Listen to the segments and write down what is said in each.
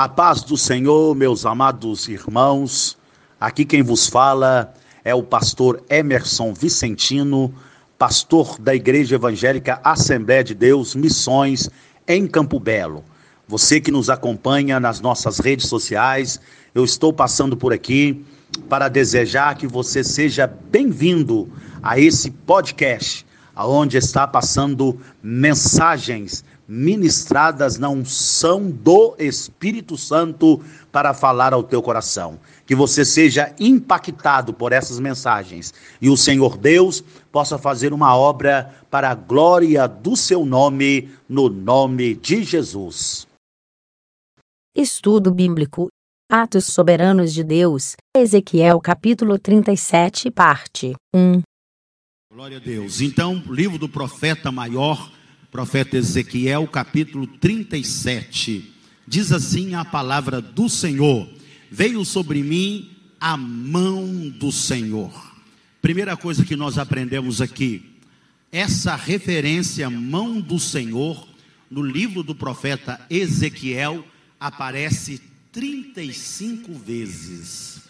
A paz do Senhor, meus amados irmãos. Aqui quem vos fala é o pastor Emerson Vicentino, pastor da Igreja Evangélica Assembleia de Deus Missões em Campo Belo. Você que nos acompanha nas nossas redes sociais, eu estou passando por aqui para desejar que você seja bem-vindo a esse podcast, aonde está passando mensagens ministradas na unção do Espírito Santo para falar ao teu coração. Que você seja impactado por essas mensagens e o Senhor Deus possa fazer uma obra para a glória do seu nome, no nome de Jesus. Estudo Bíblico Atos Soberanos de Deus, Ezequiel capítulo 37, parte 1. Glória a Deus. Então, livro do profeta maior profeta Ezequiel, capítulo 37. Diz assim a palavra do Senhor: Veio sobre mim a mão do Senhor. Primeira coisa que nós aprendemos aqui, essa referência mão do Senhor no livro do profeta Ezequiel aparece 35 vezes.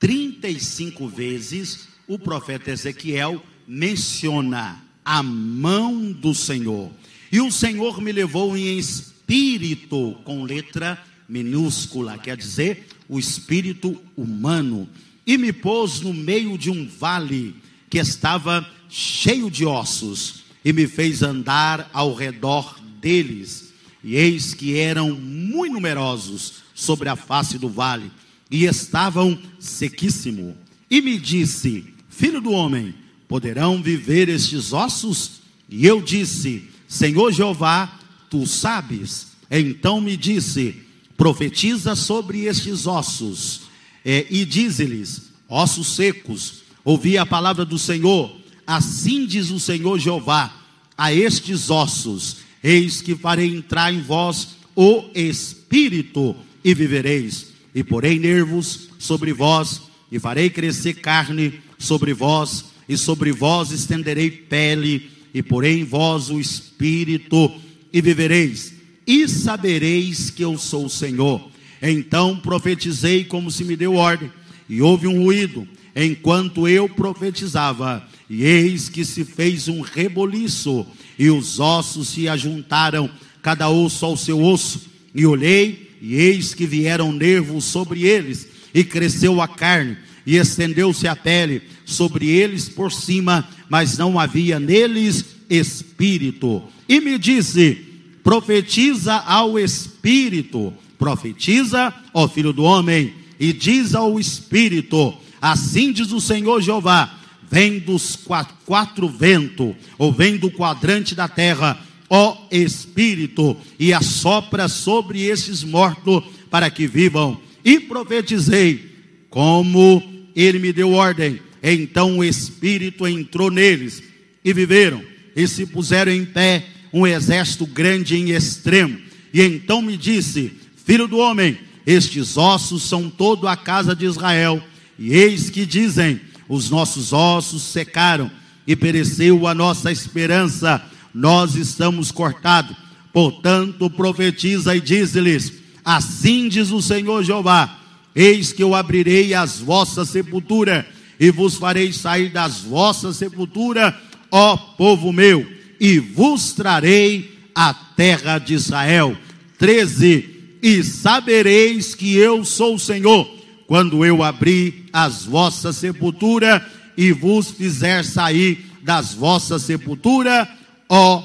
35 vezes o profeta Ezequiel menciona a mão do Senhor. E o Senhor me levou em espírito, com letra minúscula, quer dizer, o espírito humano, e me pôs no meio de um vale que estava cheio de ossos, e me fez andar ao redor deles. E eis que eram muito numerosos sobre a face do vale, e estavam sequíssimo. E me disse: Filho do homem, poderão viver estes ossos? E eu disse: Senhor Jeová, tu sabes. Então me disse: Profetiza sobre estes ossos, é, e dize-lhes: Ossos secos, ouvi a palavra do Senhor. Assim diz o Senhor Jeová a estes ossos: Eis que farei entrar em vós o espírito, e vivereis. E porei nervos sobre vós, e farei crescer carne sobre vós, e sobre vós estenderei pele, e porei em vós o espírito, e vivereis, e sabereis que eu sou o Senhor. Então profetizei como se me deu ordem, e houve um ruído, enquanto eu profetizava, e eis que se fez um reboliço, e os ossos se ajuntaram, cada osso ao seu osso, e olhei, e eis que vieram nervos sobre eles, e cresceu a carne, e estendeu-se a pele sobre eles por cima, mas não havia neles espírito. E me disse: profetiza ao espírito, profetiza, ó filho do homem, e diz ao espírito: assim diz o Senhor Jeová: vem dos quatro, quatro ventos, ou vem do quadrante da terra, ó espírito, e assopra sobre estes mortos para que vivam. E profetizei, como ele me deu ordem. Então o Espírito entrou neles e viveram e se puseram em pé um exército grande em extremo. E então me disse: Filho do homem, estes ossos são todo a casa de Israel. E eis que dizem: Os nossos ossos secaram e pereceu a nossa esperança. Nós estamos cortados. Portanto, profetiza e diz-lhes: Assim diz o Senhor Jeová Eis que eu abrirei as vossas sepulturas e vos farei sair das vossas sepulturas, ó povo meu, e vos trarei a terra de Israel. 13. E sabereis que eu sou o Senhor, quando eu abrir as vossas sepulturas e vos fizer sair das vossas sepulturas, ó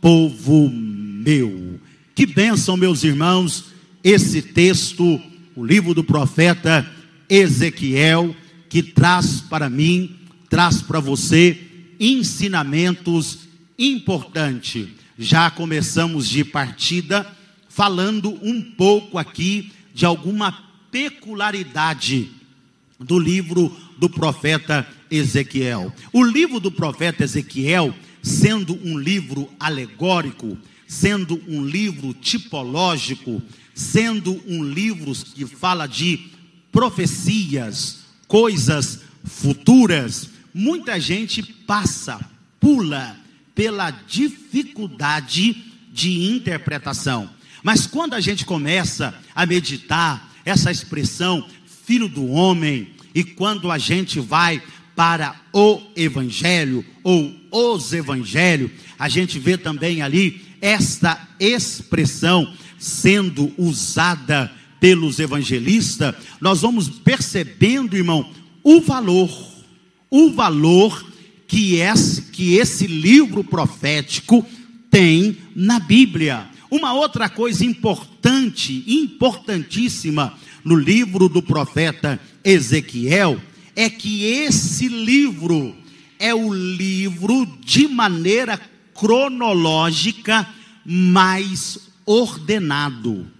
povo meu. Que bênção, meus irmãos, esse texto o livro do profeta Ezequiel, que traz para mim, traz para você ensinamentos importantes. Já começamos de partida falando um pouco aqui de alguma peculiaridade do livro do profeta Ezequiel. O livro do profeta Ezequiel, sendo um livro alegórico, sendo um livro tipológico, sendo um livro que fala de profecias, coisas futuras, muita gente passa, pula pela dificuldade de interpretação. Mas quando a gente começa a meditar essa expressão filho do homem, e quando a gente vai para o evangelho ou os evangelhos, a gente vê também ali esta expressão sendo usada pelos evangelistas, nós vamos percebendo, irmão, o valor, o valor que esse, que esse livro profético tem na Bíblia. Uma outra coisa importante, importantíssima no livro do profeta Ezequiel, é que esse livro é o livro de maneira cronológica mais ordenado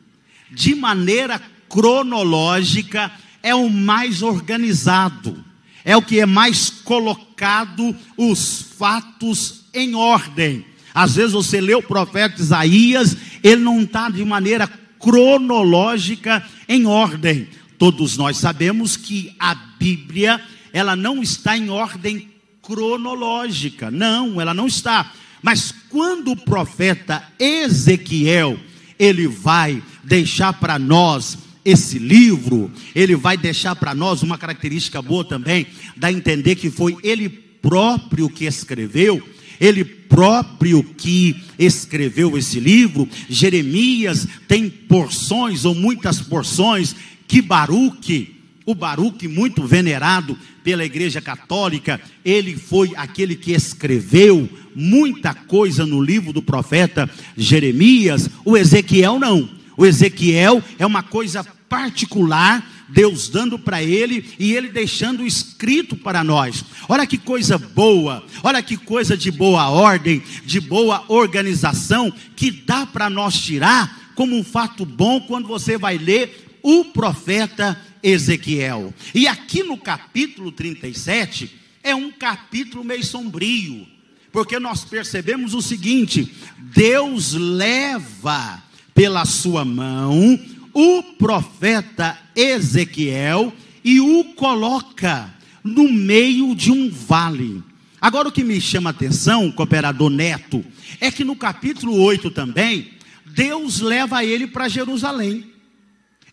de maneira cronológica, é o mais organizado, é o que é mais colocado os fatos em ordem. Às vezes você lê o profeta Isaías, ele não está de maneira cronológica em ordem. Todos nós sabemos que a Bíblia, ela não está em ordem cronológica, não, ela não está. Mas quando o profeta Ezequiel, ele vai deixar para nós esse livro, ele vai deixar para nós uma característica boa também, dá entender que foi ele próprio que escreveu, ele próprio que escreveu esse livro. Jeremias tem porções ou muitas porções que Baruque, o Baruque muito venerado pela Igreja Católica, ele foi aquele que escreveu muita coisa no livro do profeta Jeremias, o Ezequiel não. O Ezequiel é uma coisa particular, Deus dando para ele e ele deixando escrito para nós. Olha que coisa boa, olha que coisa de boa ordem, de boa organização que dá para nós tirar como um fato bom quando você vai ler o profeta Ezequiel. E aqui no capítulo 37 é um capítulo meio sombrio, porque nós percebemos o seguinte: Deus leva pela sua mão o profeta Ezequiel e o coloca no meio de um vale. Agora o que me chama a atenção, cooperador Neto, é que no capítulo 8 também, Deus leva ele para Jerusalém.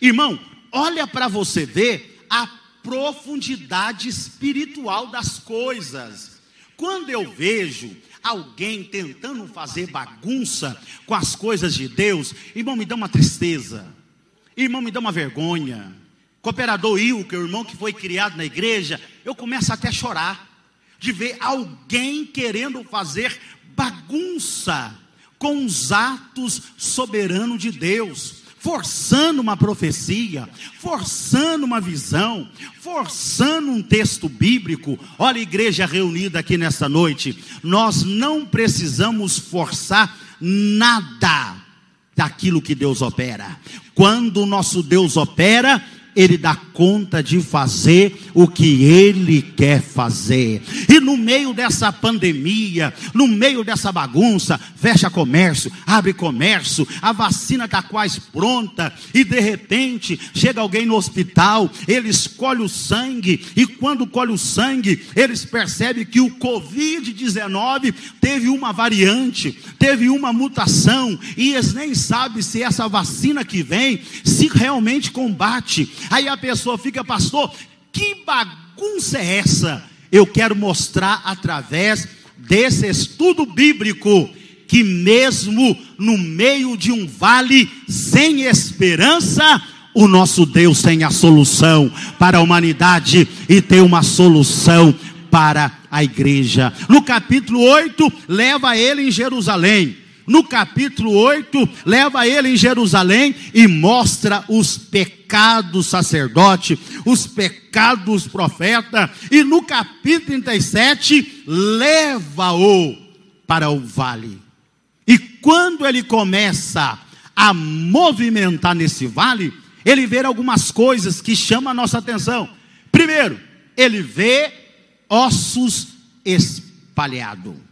Irmão, olha para você ver a profundidade espiritual das coisas. Quando eu vejo alguém tentando fazer bagunça com as coisas de Deus, irmão, me dá uma tristeza, irmão, me dá uma vergonha. Cooperador Ilka, o irmão que foi criado na igreja, eu começo até a chorar de ver alguém querendo fazer bagunça com os atos soberanos de Deus forçando uma profecia, forçando uma visão, forçando um texto bíblico. Olha, igreja reunida aqui nessa noite, nós não precisamos forçar nada daquilo que Deus opera. Quando o nosso Deus opera, ele dá conta de fazer o que ele quer fazer. E no meio dessa pandemia, no meio dessa bagunça, fecha comércio, abre comércio, a vacina está quase pronta, e de repente chega alguém no hospital, eles colhem o sangue, e quando colhe o sangue, eles percebem que o Covid-19 teve uma variante, teve uma mutação, e eles nem sabem se essa vacina que vem, se realmente combate Aí a pessoa fica, pastor, que bagunça é essa? Eu quero mostrar através desse estudo bíblico que mesmo no meio de um vale sem esperança, o nosso Deus tem a solução para a humanidade e tem uma solução para a igreja. No capítulo 8, leva ele em Jerusalém no capítulo 8, leva ele em Jerusalém e mostra os pecados sacerdote, os pecados profeta, e no capítulo 37, leva-o para o vale. E quando ele começa a movimentar nesse vale, ele vê algumas coisas que chamam a nossa atenção. Primeiro, ele vê ossos espalhados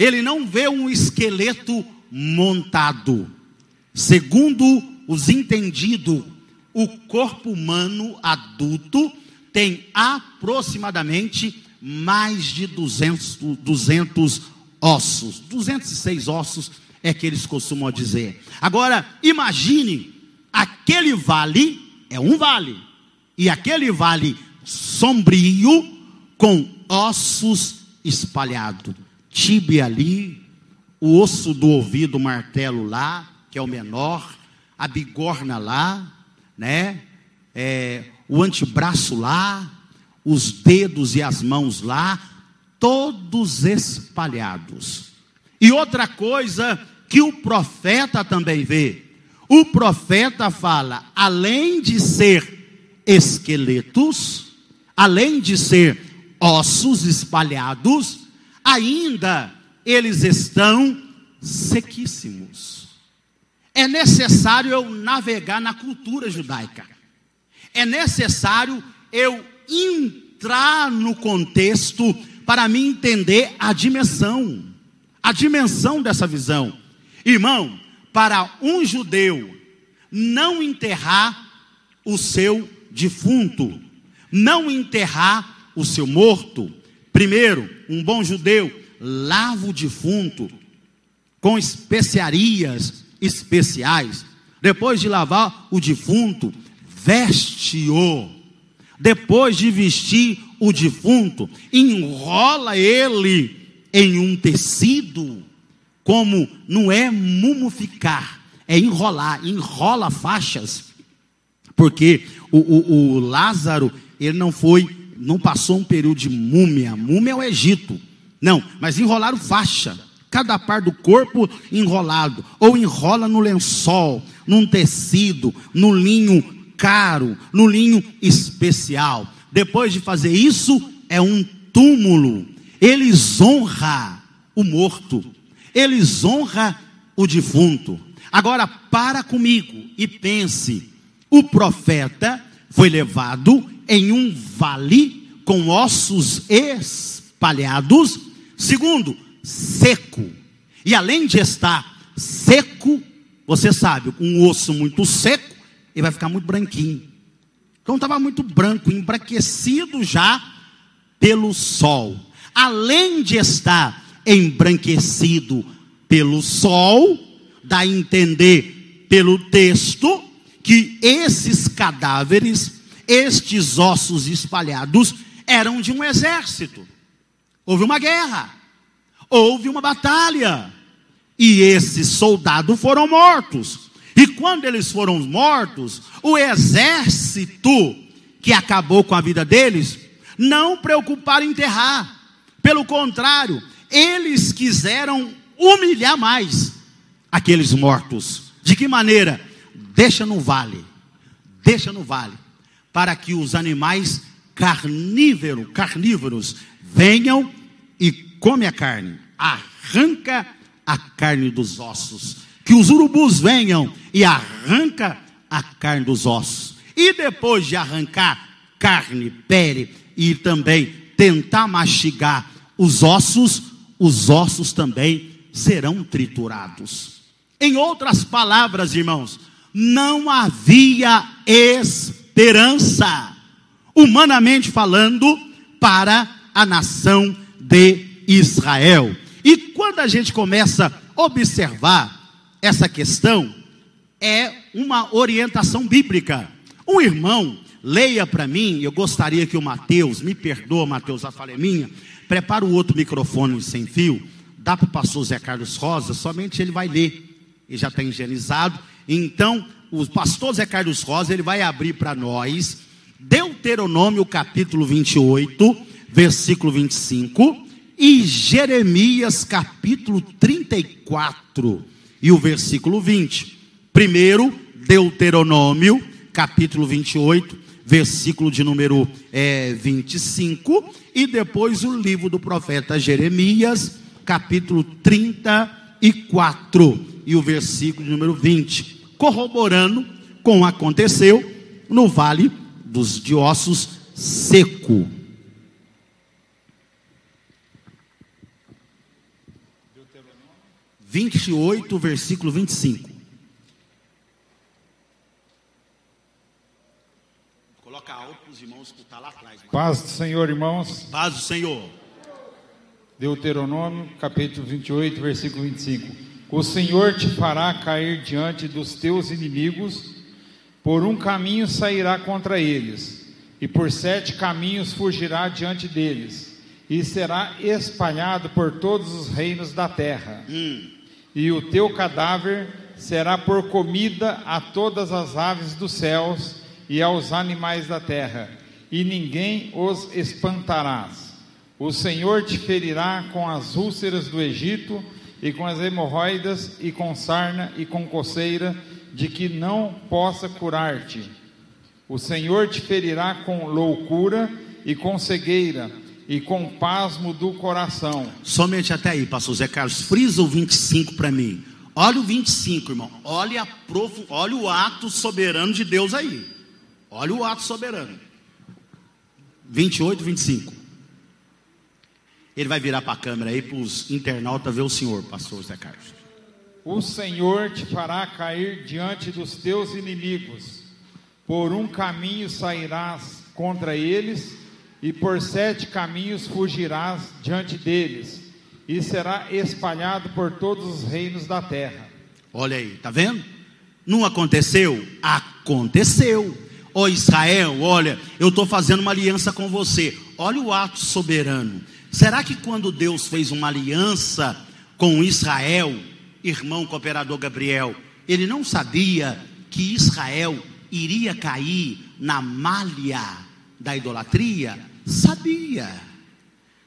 ele não vê um esqueleto montado. Segundo os entendidos, o corpo humano adulto tem aproximadamente mais de 200, 200 ossos. 206 ossos é que eles costumam dizer. Agora, imagine aquele vale, é um vale, e aquele vale sombrio com ossos espalhados. Tíbia ali, o osso do ouvido, o martelo lá, que é o menor, a bigorna lá, né? É, o antebraço lá, os dedos e as mãos lá, todos espalhados. E outra coisa que o profeta também vê, o profeta fala, além de ser esqueletos, além de ser ossos espalhados, ainda eles estão sequíssimos. É necessário eu navegar na cultura judaica. É necessário eu entrar no contexto para me entender a dimensão, a dimensão dessa visão. Irmão, para um judeu não enterrar o seu defunto, não enterrar o seu morto, primeiro, um bom judeu lava o defunto com especiarias especiais. Depois de lavar o defunto, veste-o. Depois de vestir o defunto, enrola ele em um tecido, como não é mumificar, é enrolar, enrola faixas, porque o, o, o Lázaro, ele não foi, não passou um período de múmia, múmia é o Egito, não, mas enrolaram faixa, cada par do corpo enrolado, ou enrola no lençol, num tecido, no linho caro, no linho especial. Depois de fazer isso, é um túmulo. Eles honram o morto, eles honram o defunto. Agora para comigo e pense: o profeta foi levado em um vale com ossos espalhados Segundo, seco. E além de estar seco, você sabe, um osso muito seco, ele vai ficar muito branquinho. Então estava muito branco, embranquecido já pelo sol. Além de estar embranquecido pelo sol, dá a entender pelo texto que esses cadáveres, estes ossos espalhados, eram de um exército. Houve uma guerra, houve uma batalha, e esses soldados foram mortos. E quando eles foram mortos, o exército que acabou com a vida deles, não preocuparam em enterrar. Pelo contrário, eles quiseram humilhar mais aqueles mortos. De que maneira? Deixa no vale. Deixa no vale. Para que os animais carnívoros, carnívoros venham come a carne, arranca a carne dos ossos. Que os urubus venham e arranca a carne dos ossos. E depois de arrancar carne, pele e também tentar mastigar os ossos, os ossos também serão triturados. Em outras palavras, irmãos, não havia esperança, humanamente falando, para a nação de Israel. E quando a gente começa a observar essa questão, é uma orientação bíblica. Um irmão, leia para mim, eu gostaria que o Mateus, me perdoa, Mateus, a falha é minha, prepara o outro microfone sem fio, dá para o pastor Zé Carlos Rosa, somente ele vai ler, ele já está higienizado. Então, o pastor Zé Carlos Rosa, ele vai abrir para nós, Deuteronômio capítulo 28, versículo 25, e Jeremias capítulo 34 e o versículo 20. Primeiro, Deuteronômio capítulo 28, versículo de número é, 25, e depois o livro do profeta Jeremias, capítulo 34 e o versículo de número 20, corroborando com o aconteceu no vale dos de ossos seco. 28, versículo 25. Coloca alto os irmãos escutar lá atrás. Paz do Senhor, irmãos. Paz do Senhor. Deuteronômio, capítulo 28, versículo 25. O Senhor te fará cair diante dos teus inimigos, por um caminho sairá contra eles, e por sete caminhos fugirá diante deles, e será espalhado por todos os reinos da terra. Hum. E o teu cadáver será por comida a todas as aves dos céus e aos animais da terra, e ninguém os espantarás. O Senhor te ferirá com as úlceras do Egito, e com as hemorroidas, e com sarna, e com coceira, de que não possa curar-te. O Senhor te ferirá com loucura, e com cegueira, e com pasmo do coração. Somente até aí, pastor Zé Carlos, frisa o 25 para mim. Olha o 25, irmão. Olha, prof... Olha o ato soberano de Deus aí. Olha o ato soberano. 28, 25. Ele vai virar para a câmera aí para os internautas ver o senhor, pastor Zé Carlos. O Senhor te fará cair diante dos teus inimigos. Por um caminho sairás contra eles, e por sete caminhos fugirás diante deles, e será espalhado por todos os reinos da terra. Olha aí, tá vendo? Não aconteceu? Aconteceu. Ó oh Israel, olha, eu estou fazendo uma aliança com você. Olha o ato soberano. Será que quando Deus fez uma aliança com Israel, irmão cooperador Gabriel, ele não sabia que Israel iria cair na malha da idolatria? Sabia.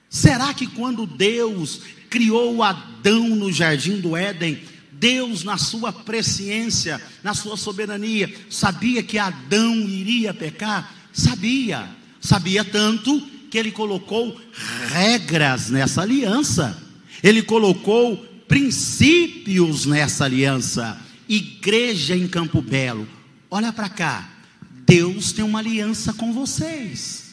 Será que quando Deus criou Adão no jardim do Éden, Deus, na sua presciência, na sua soberania, sabia que Adão iria pecar? Sabia. Sabia tanto que ele colocou regras nessa aliança. Ele colocou princípios nessa aliança. Igreja em Campo Belo. Olha para cá. Deus tem uma aliança com vocês.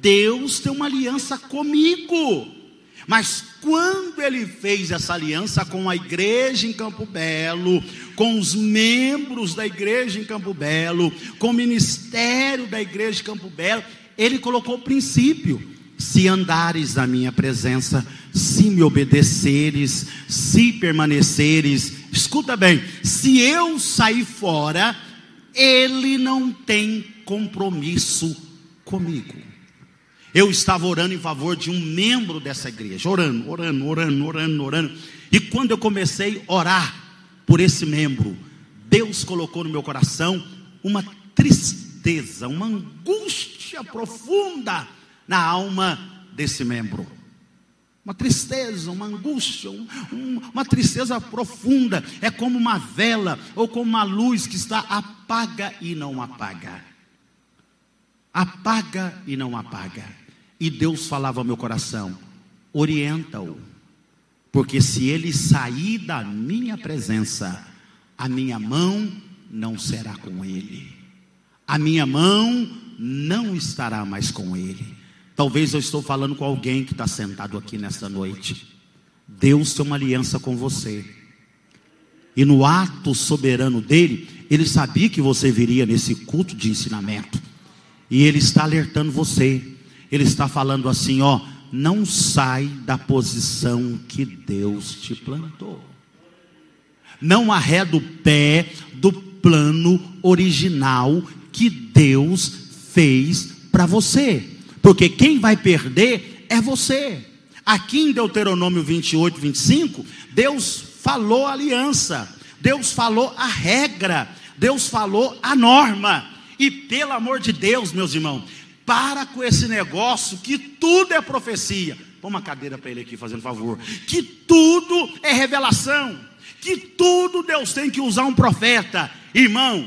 Deus tem uma aliança comigo. Mas quando ele fez essa aliança com a igreja em Campo Belo, com os membros da igreja em Campo Belo, com o ministério da igreja em Campo Belo, ele colocou o princípio: se andares na minha presença, se me obedeceres, se permaneceres, escuta bem, se eu sair fora, ele não tem compromisso comigo. Eu estava orando em favor de um membro dessa igreja, orando, orando, orando, orando, orando. E quando eu comecei a orar por esse membro, Deus colocou no meu coração uma tristeza, uma angústia profunda na alma desse membro. Uma tristeza, uma angústia, um, um, uma tristeza profunda. É como uma vela ou como uma luz que está apaga e não apaga apaga e não apaga. E Deus falava ao meu coração: orienta-o, porque se ele sair da minha presença, a minha mão não será com ele, a minha mão não estará mais com ele. Talvez eu estou falando com alguém que está sentado aqui nesta noite. Deus tem uma aliança com você. E no ato soberano dele, ele sabia que você viria nesse culto de ensinamento. E ele está alertando você. Ele está falando assim, ó, não sai da posição que Deus te plantou. Não arreda o pé do plano original que Deus fez para você. Porque quem vai perder é você. Aqui em Deuteronômio 28, 25, Deus falou a aliança, Deus falou a regra, Deus falou a norma. E pelo amor de Deus, meus irmãos, para com esse negócio que tudo é profecia. Põe uma cadeira para ele aqui, fazendo favor. Que tudo é revelação. Que tudo Deus tem que usar um profeta. Irmão,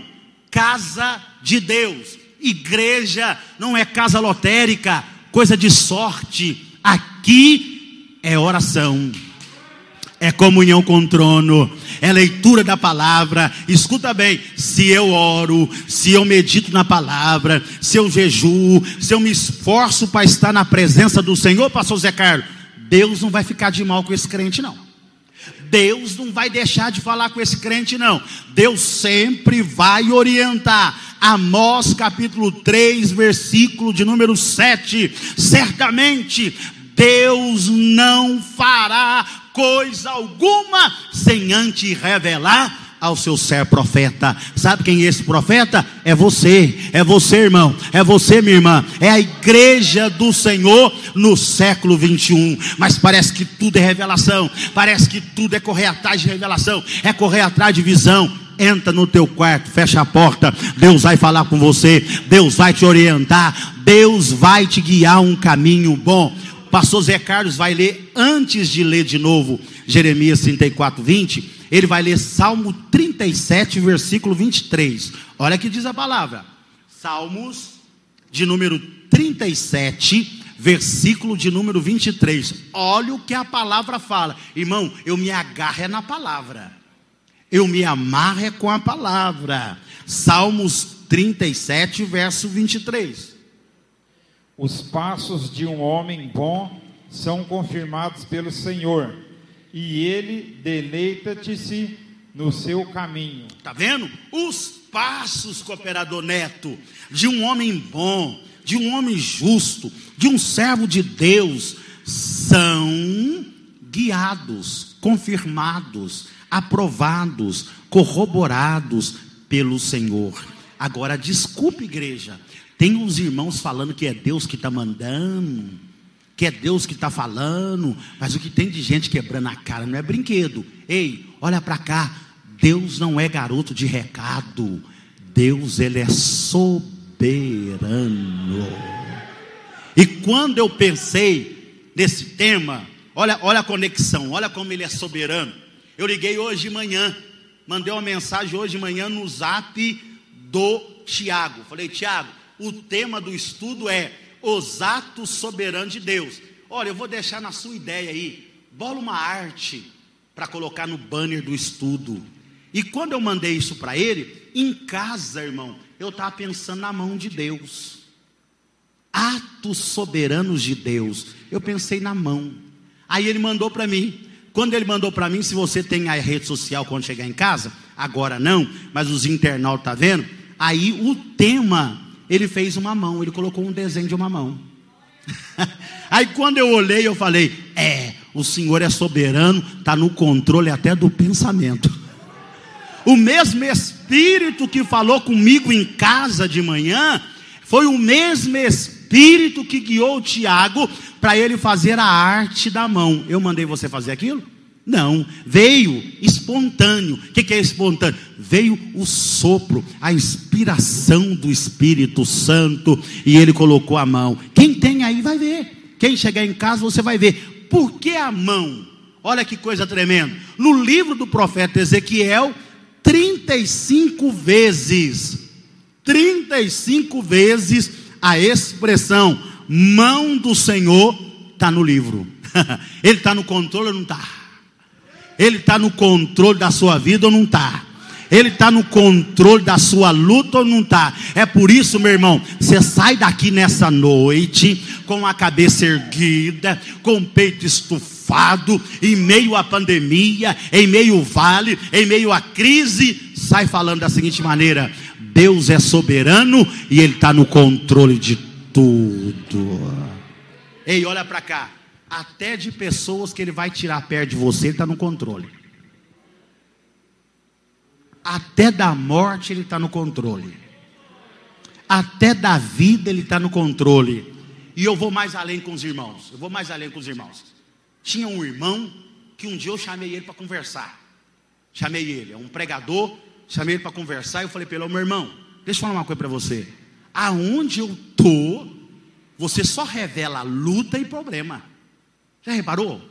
casa de Deus. Igreja não é casa lotérica, coisa de sorte. Aqui é oração é comunhão com o trono, é leitura da palavra. Escuta bem: se eu oro, se eu medito na palavra, se eu jejuo, se eu me esforço para estar na presença do Senhor, pastor Zé Carlos, Deus não vai ficar de mal com esse crente, não. Deus não vai deixar de falar com esse crente, não. Deus sempre vai orientar. Amós capítulo 3, versículo de número 7. Certamente Deus não fará coisa alguma sem antes revelar ao seu ser profeta. Sabe quem é esse profeta? É você, é você, irmão, é você, minha irmã, é a igreja do Senhor no século 21. Mas parece que tudo é revelação, parece que tudo é correr atrás de revelação, é correr atrás de visão. Entra no teu quarto, fecha a porta. Deus vai falar com você, Deus vai te orientar, Deus vai te guiar um caminho bom pastor Zé Carlos vai ler, antes de ler de novo Jeremias 34, 20, ele vai ler Salmo 37, versículo 23. Olha que diz a palavra. Salmos de número 37, versículo de número 23. Olha o que a palavra fala. Irmão, eu me agarro é na palavra. Eu me amarro é com a palavra. Salmos 37, verso 23. Os passos de um homem bom são confirmados pelo Senhor, e ele deleita-te-se no seu caminho. Tá vendo? Os passos, cooperador neto, de um homem bom, de um homem justo, de um servo de Deus, são guiados, confirmados, aprovados, corroborados pelo Senhor. Agora, desculpe, igreja, tem uns irmãos falando que é Deus que está mandando, que é Deus que está falando, mas o que tem de gente quebrando a cara não é brinquedo. Ei, olha para cá, Deus não é garoto de recado, Deus ele é soberano. E quando eu pensei nesse tema, olha, olha a conexão, olha como ele é soberano. Eu liguei hoje de manhã, mandei uma mensagem hoje de manhã no zap do Tiago. Falei, Tiago, o tema do estudo é os atos soberanos de Deus. Olha, eu vou deixar na sua ideia aí, bola uma arte para colocar no banner do estudo. E quando eu mandei isso para ele, em casa, irmão, eu estava pensando na mão de Deus. Atos soberanos de Deus. Eu pensei na mão. Aí ele mandou para mim. Quando ele mandou para mim, se você tem a rede social quando chegar em casa, agora não, mas os internautas tá vendo? Aí o tema ele fez uma mão, ele colocou um desenho de uma mão. Aí quando eu olhei, eu falei: É, o Senhor é soberano, está no controle até do pensamento. O mesmo Espírito que falou comigo em casa de manhã, foi o mesmo Espírito que guiou Tiago para ele fazer a arte da mão. Eu mandei você fazer aquilo? Não, veio espontâneo. O que, é espontâneo? Veio o sopro, a inspiração do Espírito Santo e ele colocou a mão. Quem tem aí vai ver. Quem chegar em casa você vai ver. Por que a mão? Olha que coisa tremenda. No livro do profeta Ezequiel, 35 vezes, 35 vezes a expressão mão do Senhor está no livro. Ele está no controle ou não está? Ele está no controle da sua vida ou não está? Ele está no controle da sua luta ou não está? É por isso, meu irmão, você sai daqui nessa noite com a cabeça erguida, com o peito estufado, em meio à pandemia, em meio ao vale, em meio à crise, sai falando da seguinte maneira: Deus é soberano e Ele está no controle de tudo. Ei, olha para cá até de pessoas que ele vai tirar perto de você, ele está no controle. Até da morte ele está no controle. Até da vida ele está no controle. E eu vou mais além com os irmãos. Eu vou mais além com os irmãos. Tinha um irmão que um dia eu chamei ele para conversar. Chamei ele, é um pregador. Chamei ele para conversar. E eu falei para ele: meu irmão, deixa eu falar uma coisa para você. Aonde eu estou, você só revela luta e problema. Já reparou?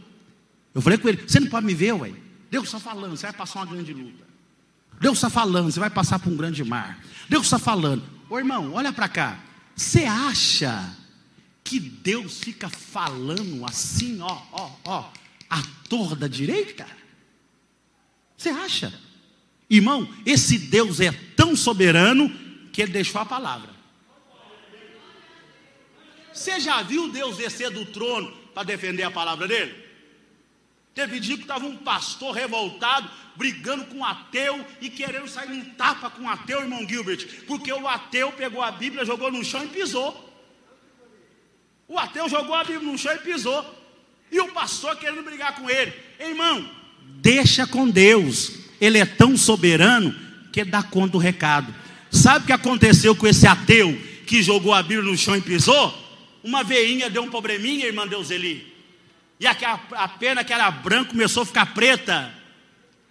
Eu falei com ele: você não pode me ver, ué. Deus está falando, você vai passar uma grande luta. Deus está falando, você vai passar por um grande mar. Deus está falando. Ô irmão, olha para cá. Você acha que Deus fica falando assim, ó, ó, ó, à torda direita? Você acha? Irmão, esse Deus é tão soberano que ele deixou a palavra. Você já viu Deus descer do trono para defender a palavra dele? Teve dia que estava um pastor revoltado, brigando com um ateu e querendo sair num tapa com um ateu, irmão Gilbert, porque o ateu pegou a Bíblia, jogou no chão e pisou. O ateu jogou a Bíblia no chão e pisou. E o pastor querendo brigar com ele. Irmão, deixa com Deus. Ele é tão soberano que dá conta do recado. Sabe o que aconteceu com esse ateu que jogou a Bíblia no chão e pisou? Uma veinha deu um probleminha, irmã Deuseli. E a, a pena que era branca começou a ficar preta.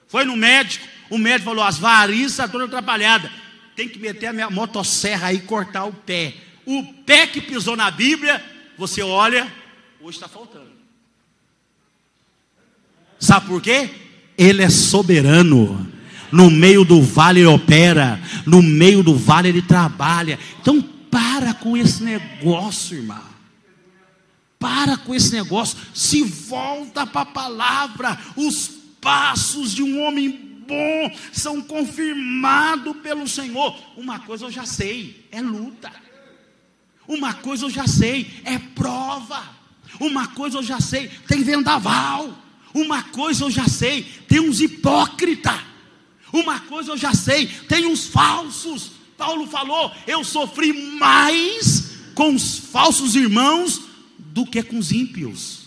Foi no médico, o médico falou: as varizes todas atrapalhadas. Tem que meter a minha motosserra aí e cortar o pé. O pé que pisou na Bíblia, você olha, hoje está faltando. Sabe por quê? Ele é soberano. No meio do vale ele opera, no meio do vale ele trabalha. Então para com esse negócio, irmão. Para com esse negócio, se volta para a palavra. Os passos de um homem bom são confirmados pelo Senhor. Uma coisa eu já sei, é luta. Uma coisa eu já sei, é prova. Uma coisa eu já sei, tem vendaval. Uma coisa eu já sei, tem uns hipócritas. Uma coisa eu já sei, tem uns falsos. Paulo falou: eu sofri mais com os falsos irmãos do que com os ímpios.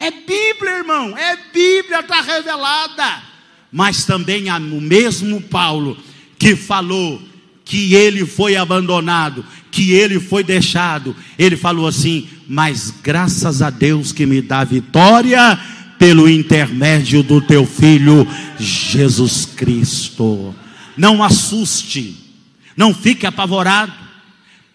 É Bíblia, irmão, é Bíblia, está revelada. Mas também o mesmo Paulo que falou que ele foi abandonado, que ele foi deixado. Ele falou assim: Mas graças a Deus que me dá vitória pelo intermédio do teu filho Jesus Cristo. Não assuste, não fique apavorado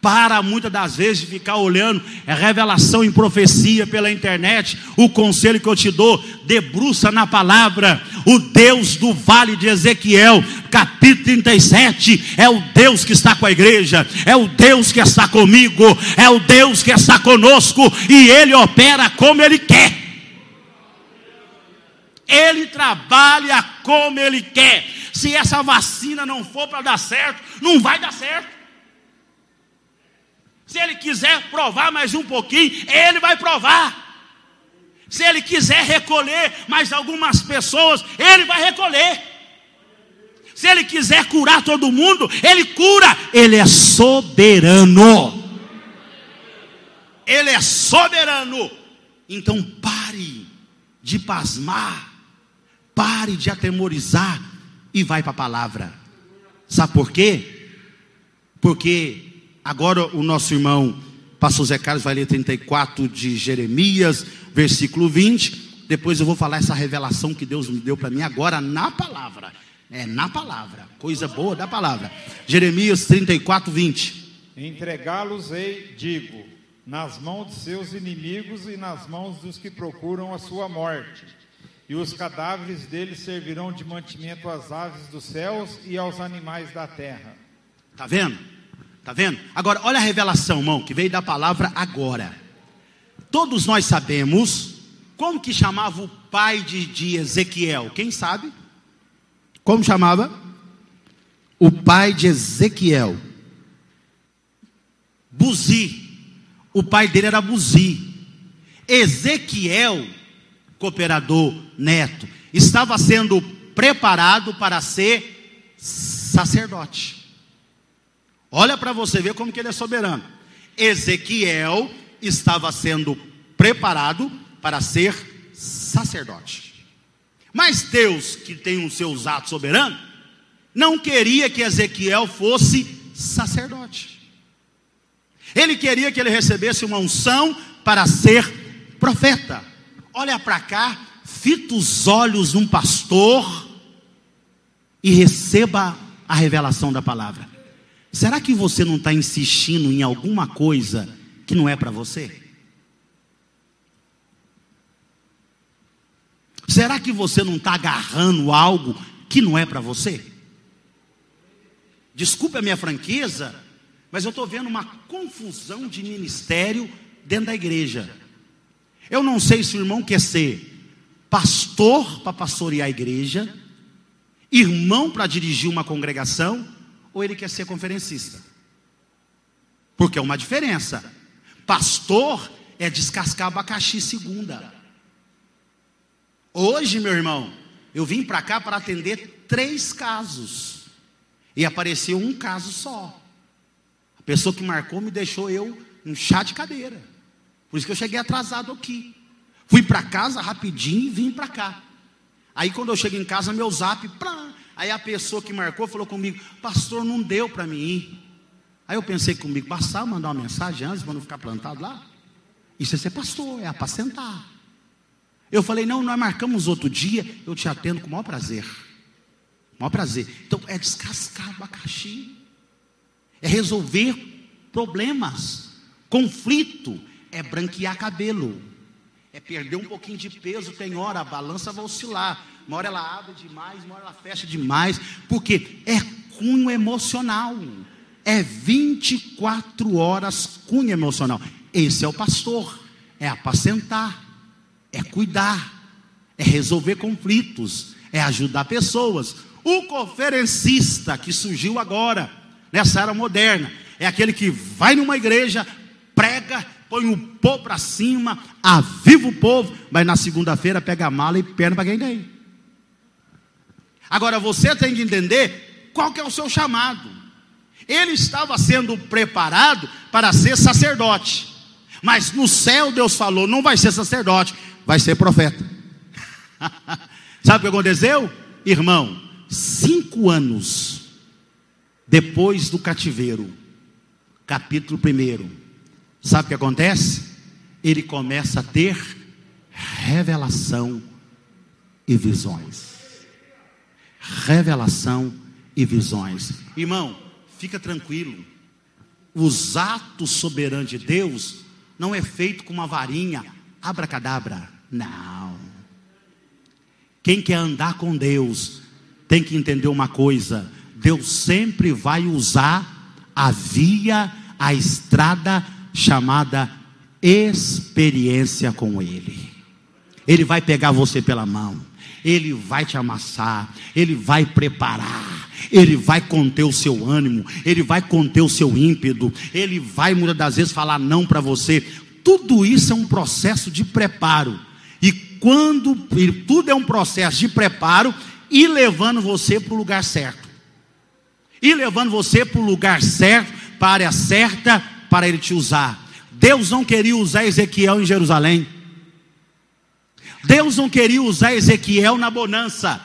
para muitas das vezes de ficar olhando é revelação em profecia pela internet. O conselho que eu te dou, debruça na palavra. O Deus do vale de Ezequiel, capítulo 37, é o Deus que está com a igreja, é o Deus que está comigo, é o Deus que está conosco e ele opera como ele quer. Ele trabalha como ele quer. Se essa vacina não for para dar certo, não vai dar certo. Se ele quiser provar mais um pouquinho, ele vai provar. Se ele quiser recolher mais algumas pessoas, ele vai recolher. Se ele quiser curar todo mundo, ele cura. Ele é soberano. Ele é soberano. Então pare de pasmar, pare de atemorizar e vai para a palavra. Sabe por quê? Porque Agora o nosso irmão Pastor Zé Carlos vai ler 34 de Jeremias, versículo 20. Depois eu vou falar essa revelação que Deus me deu para mim agora na palavra. É na palavra, coisa boa da palavra. Jeremias 34, 20. Entregá-los-ei, digo, nas mãos de seus inimigos e nas mãos dos que procuram a sua morte. E os cadáveres deles servirão de mantimento às aves dos céus e aos animais da terra. Está vendo? Está vendo? Agora, olha a revelação, irmão, que veio da palavra agora. Todos nós sabemos como que chamava o pai de, de Ezequiel. Quem sabe? Como chamava? O pai de Ezequiel. Buzi. O pai dele era Buzi. Ezequiel, cooperador neto, estava sendo preparado para ser sacerdote. Olha para você ver como que ele é soberano. Ezequiel estava sendo preparado para ser sacerdote. Mas Deus, que tem os seus atos soberanos, não queria que Ezequiel fosse sacerdote. Ele queria que ele recebesse uma unção para ser profeta. Olha para cá, fita os olhos num pastor e receba a revelação da palavra. Será que você não está insistindo em alguma coisa que não é para você? Será que você não está agarrando algo que não é para você? Desculpe a minha franqueza, mas eu estou vendo uma confusão de ministério dentro da igreja. Eu não sei se o irmão quer ser pastor para pastorear a igreja, irmão para dirigir uma congregação, ou ele quer ser conferencista. Porque é uma diferença. Pastor é descascar abacaxi segunda. Hoje, meu irmão, eu vim para cá para atender três casos. E apareceu um caso só. A pessoa que marcou me deixou eu um chá de cadeira. Por isso que eu cheguei atrasado aqui. Fui para casa rapidinho e vim para cá. Aí quando eu chego em casa, meu zap, plá, aí a pessoa que marcou falou comigo, pastor, não deu para mim ir. Aí eu pensei comigo, passar, mandar uma mensagem antes para não ficar plantado lá. Isso é ser pastor, é apacentar. Eu falei, não, nós marcamos outro dia, eu te atendo com o maior prazer. O maior prazer. Então é descascar abacaxi, é resolver problemas, conflito, é branquear cabelo, é perder um pouquinho de peso. Tem hora a balança vai oscilar, uma hora ela abre demais, uma hora ela fecha demais, porque é cunho emocional, é 24 horas cunho emocional. Esse é o pastor, é apacentar, é cuidar, é resolver conflitos, é ajudar pessoas. O conferencista que surgiu agora, nessa era moderna, é aquele que vai numa igreja, prega, põe o povo para cima, aviva o povo, mas na segunda-feira pega a mala e perna para quem tem. Agora você tem que entender qual que é o seu chamado. Ele estava sendo preparado para ser sacerdote. Mas no céu Deus falou: não vai ser sacerdote, vai ser profeta. Sabe o que aconteceu? Irmão, cinco anos depois do cativeiro, capítulo 1, Sabe o que acontece? Ele começa a ter revelação e visões. Revelação e visões. Irmão, fica tranquilo. Os atos soberanos de Deus não é feito com uma varinha, abracadabra. Não. Quem quer andar com Deus tem que entender uma coisa: Deus sempre vai usar a via, a estrada chamada experiência com Ele. Ele vai pegar você pela mão, Ele vai te amassar, Ele vai preparar, Ele vai conter o seu ânimo, Ele vai conter o seu ímpeto, Ele vai muitas das vezes falar não para você. Tudo isso é um processo de preparo. E quando e tudo é um processo de preparo e levando você para o lugar certo. E levando você para o lugar certo, para a certa, para ele te usar. Deus não queria usar Ezequiel em Jerusalém. Deus não queria usar Ezequiel na bonança.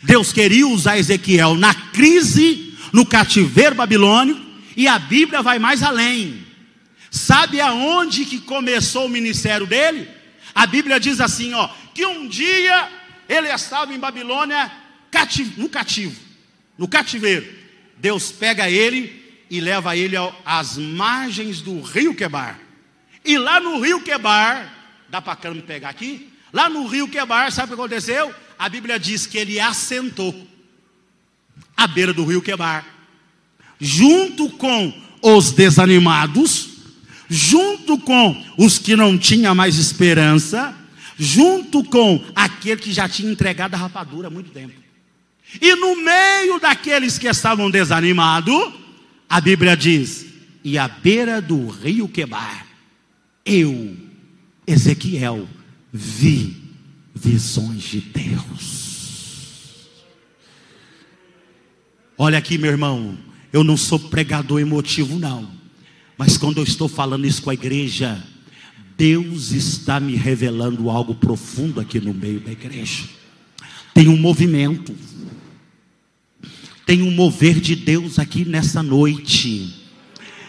Deus queria usar Ezequiel na crise, no cativeiro babilônico, e a Bíblia vai mais além. Sabe aonde que começou o ministério dele? A Bíblia diz assim, ó, que um dia ele estava em Babilônia no cativo, no cativeiro. Deus pega ele e leva ele às margens do rio Quebar. E lá no rio Quebar, dá para me pegar aqui? Lá no rio Quebar, sabe o que aconteceu? A Bíblia diz que ele assentou à beira do rio Quebar, junto com os desanimados, junto com os que não tinham mais esperança, junto com aquele que já tinha entregado a rapadura há muito tempo. E no meio daqueles que estavam desanimados, a Bíblia diz: e à beira do rio Quebar, eu, Ezequiel, vi visões de Deus. Olha aqui, meu irmão, eu não sou pregador emotivo, não, mas quando eu estou falando isso com a igreja, Deus está me revelando algo profundo aqui no meio da igreja. Tem um movimento tem um mover de Deus aqui nessa noite.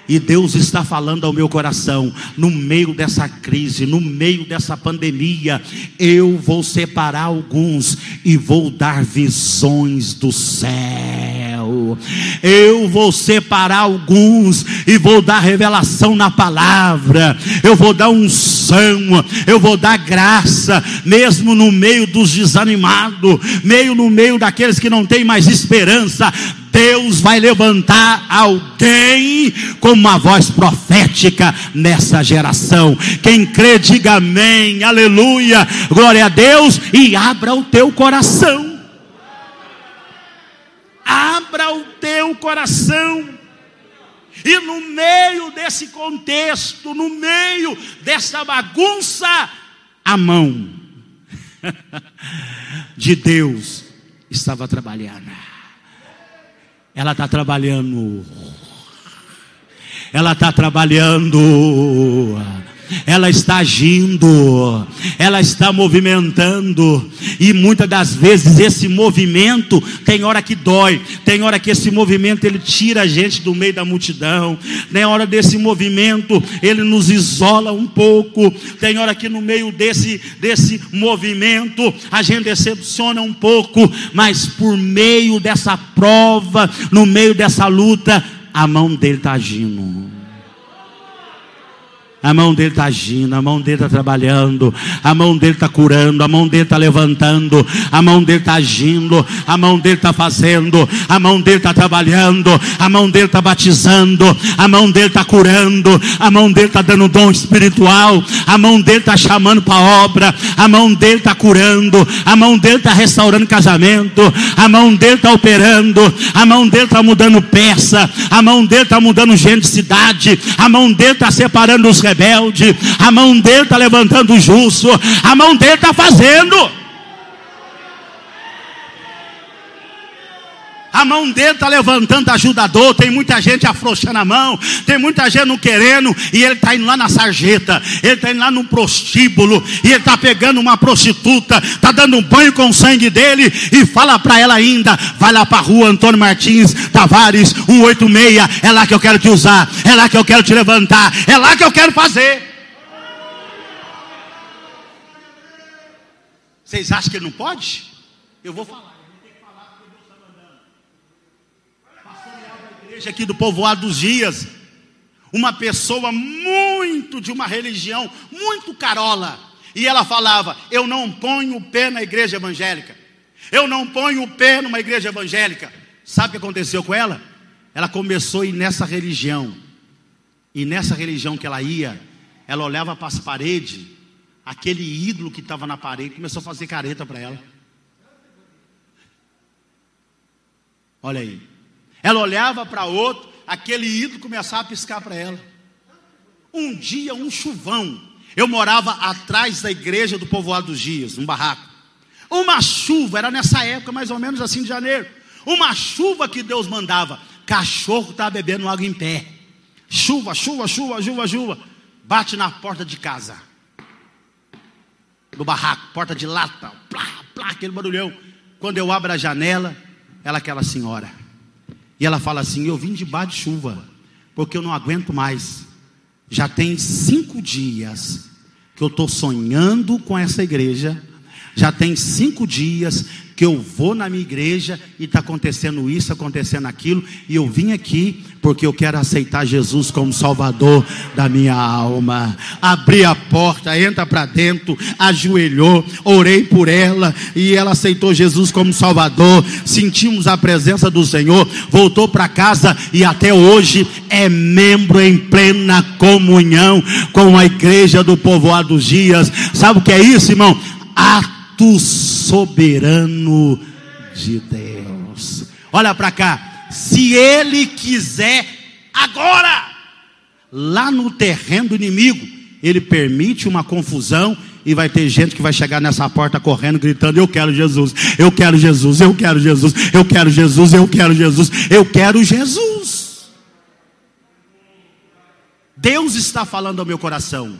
E Deus está falando ao meu coração, no meio dessa crise, no meio dessa pandemia, eu vou separar alguns e vou dar visões do céu. Eu vou separar alguns e vou dar revelação na palavra. Eu vou dar unção, eu vou dar graça, mesmo no meio dos desanimados, meio no meio daqueles que não têm mais esperança. Deus vai levantar alguém com uma voz profética nessa geração. Quem crê, diga amém, aleluia, glória a Deus e abra o teu coração. Abra o teu coração. E no meio desse contexto, no meio dessa bagunça, a mão. de Deus estava trabalhando. Ela está trabalhando. Ela está trabalhando ela está agindo, ela está movimentando, e muitas das vezes esse movimento tem hora que dói, tem hora que esse movimento ele tira a gente do meio da multidão, tem hora desse movimento ele nos isola um pouco, tem hora que no meio desse, desse movimento a gente decepciona um pouco, mas por meio dessa prova, no meio dessa luta, a mão dele está agindo. A mão dele está agindo, a mão dele está trabalhando, a mão dele está curando, a mão dele está levantando, a mão dele está agindo, a mão dele está fazendo, a mão dele está trabalhando, a mão dele está batizando, a mão dele está curando, a mão dele está dando dom espiritual, a mão dele está chamando para a obra, a mão dele está curando, a mão dele está restaurando casamento, a mão dele está operando, a mão dele está mudando peça, a mão dele está mudando gente de cidade, a mão dele está separando os rebelde, a mão dele está levantando o justo, a mão dele está fazendo. A mão dele está levantando ajudador. Tem muita gente afrouxando a mão. Tem muita gente não querendo. E ele está indo lá na sarjeta. Ele está indo lá no prostíbulo. E ele está pegando uma prostituta. Está dando um banho com o sangue dele. E fala para ela ainda: vai lá para a rua Antônio Martins Tavares 186. É lá que eu quero te usar. É lá que eu quero te levantar. É lá que eu quero fazer. Vocês acham que ele não pode? Eu vou falar. Igreja aqui do povoado dos dias, uma pessoa muito de uma religião, muito carola, e ela falava: Eu não ponho o pé na igreja evangélica, eu não ponho o pé numa igreja evangélica. Sabe o que aconteceu com ela? Ela começou a ir nessa religião, e nessa religião que ela ia, ela olhava para as paredes, aquele ídolo que estava na parede, começou a fazer careta para ela. Olha aí. Ela olhava para outro, aquele ídolo começava a piscar para ela. Um dia, um chuvão. Eu morava atrás da igreja do povoado dos dias, um barraco. Uma chuva, era nessa época, mais ou menos assim de janeiro. Uma chuva que Deus mandava. Cachorro estava bebendo água em pé. Chuva, chuva, chuva, chuva, chuva. Bate na porta de casa. Do barraco, porta de lata. Plá, plá, aquele barulhão. Quando eu abro a janela, ela aquela senhora. E ela fala assim: Eu vim debaixo de chuva, porque eu não aguento mais. Já tem cinco dias que eu estou sonhando com essa igreja. Já tem cinco dias que eu vou na minha igreja e está acontecendo isso, acontecendo aquilo, e eu vim aqui porque eu quero aceitar Jesus como Salvador da minha alma. Abri a porta, entra para dentro, ajoelhou, orei por ela e ela aceitou Jesus como Salvador. Sentimos a presença do Senhor, voltou para casa e até hoje é membro em plena comunhão com a igreja do povoado dias. Sabe o que é isso, irmão? Atos soberano de Deus. Olha para cá, se ele quiser agora, lá no terreno do inimigo, ele permite uma confusão e vai ter gente que vai chegar nessa porta correndo, gritando: Eu quero Jesus, eu quero Jesus, eu quero Jesus, eu quero Jesus, eu quero Jesus, eu quero Jesus. Deus está falando ao meu coração.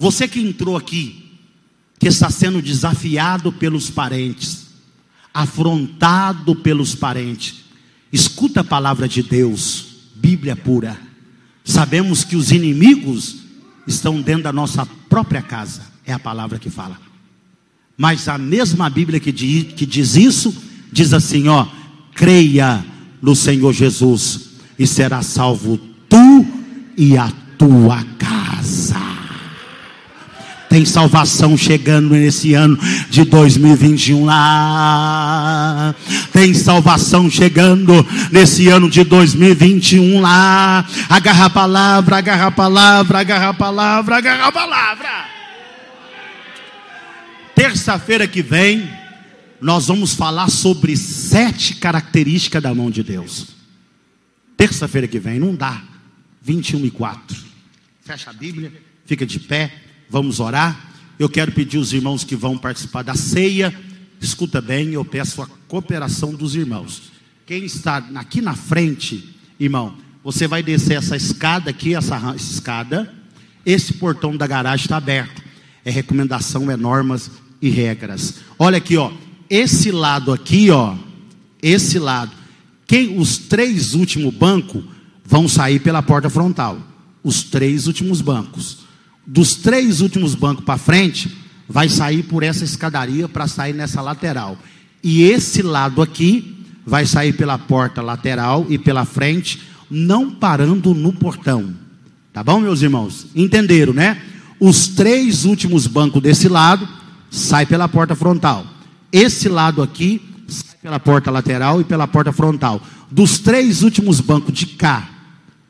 Você que entrou aqui, que está sendo desafiado pelos parentes, afrontado pelos parentes. Escuta a palavra de Deus, Bíblia pura. Sabemos que os inimigos estão dentro da nossa própria casa, é a palavra que fala. Mas a mesma Bíblia que diz, que diz isso, diz assim: ó, creia no Senhor Jesus e será salvo tu e a tua casa. Tem salvação chegando nesse ano de 2021 lá. Tem salvação chegando nesse ano de 2021 lá. Agarra a palavra, agarra a palavra, agarra a palavra, agarra a palavra. Terça-feira que vem, nós vamos falar sobre sete características da mão de Deus. Terça-feira que vem, não dá. 21 e 4. Fecha a Bíblia, fica de pé. Vamos orar eu quero pedir os irmãos que vão participar da ceia, escuta bem, eu peço a cooperação dos irmãos. Quem está aqui na frente, irmão, você vai descer essa escada aqui, essa, escada, esse portão da garagem está aberto. É recomendação, é normas e regras. Olha aqui, ó, esse lado aqui, ó, esse lado, quem os três últimos bancos vão sair pela porta frontal. Os três últimos bancos. Dos três últimos bancos para frente, vai sair por essa escadaria para sair nessa lateral. E esse lado aqui vai sair pela porta lateral e pela frente, não parando no portão. Tá bom, meus irmãos? Entenderam, né? Os três últimos bancos desse lado sai pela porta frontal. Esse lado aqui sai pela porta lateral e pela porta frontal. Dos três últimos bancos de cá,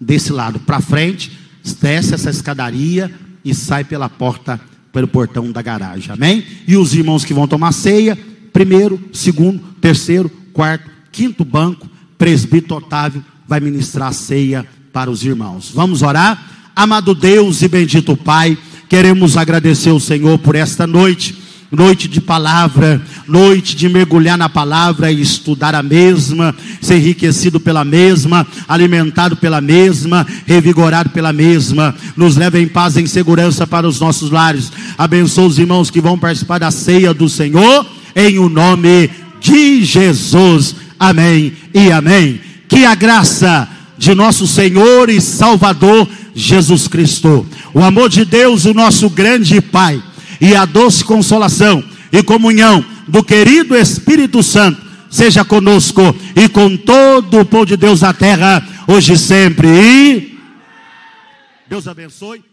desse lado para frente, desce essa escadaria e sai pela porta, pelo portão da garagem. Amém? E os irmãos que vão tomar ceia, primeiro, segundo, terceiro, quarto, quinto banco, presbítero Otávio vai ministrar a ceia para os irmãos. Vamos orar? Amado Deus e bendito Pai, queremos agradecer o Senhor por esta noite noite de palavra, noite de mergulhar na palavra e estudar a mesma, ser enriquecido pela mesma, alimentado pela mesma, revigorado pela mesma. Nos leva em paz e em segurança para os nossos lares. Abençoa os irmãos que vão participar da ceia do Senhor, em o nome de Jesus. Amém e amém. Que a graça de nosso Senhor e Salvador Jesus Cristo, o amor de Deus, o nosso grande Pai e a doce consolação e comunhão do querido Espírito Santo seja conosco e com todo o povo de Deus na terra, hoje e sempre. E Deus abençoe.